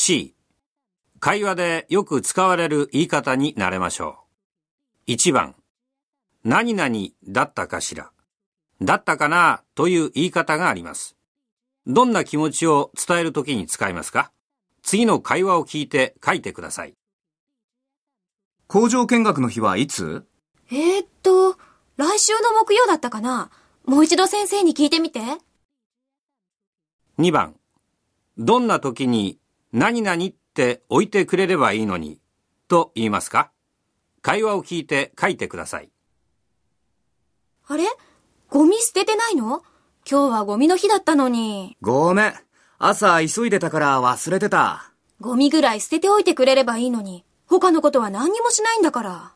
C 会話でよく使われる言い方になれましょう。1番何々だったかしらだったかなという言い方があります。どんな気持ちを伝えるときに使いますか？次の会話を聞いて書いてください。工場見学の日はいつ？えー、っと、来週の木曜だったかな？もう一度先生に聞いてみて。2番どんな時に何々って置いてくれればいいのにと言いますか会話を聞いて書いてください。あれ？ゴミ捨ててないの？今日はゴミの日だったのに。ごめん。朝急いでたから忘れてた。ゴミぐらい捨てておいてくれればいいのに。他のことは何にもしないんだから。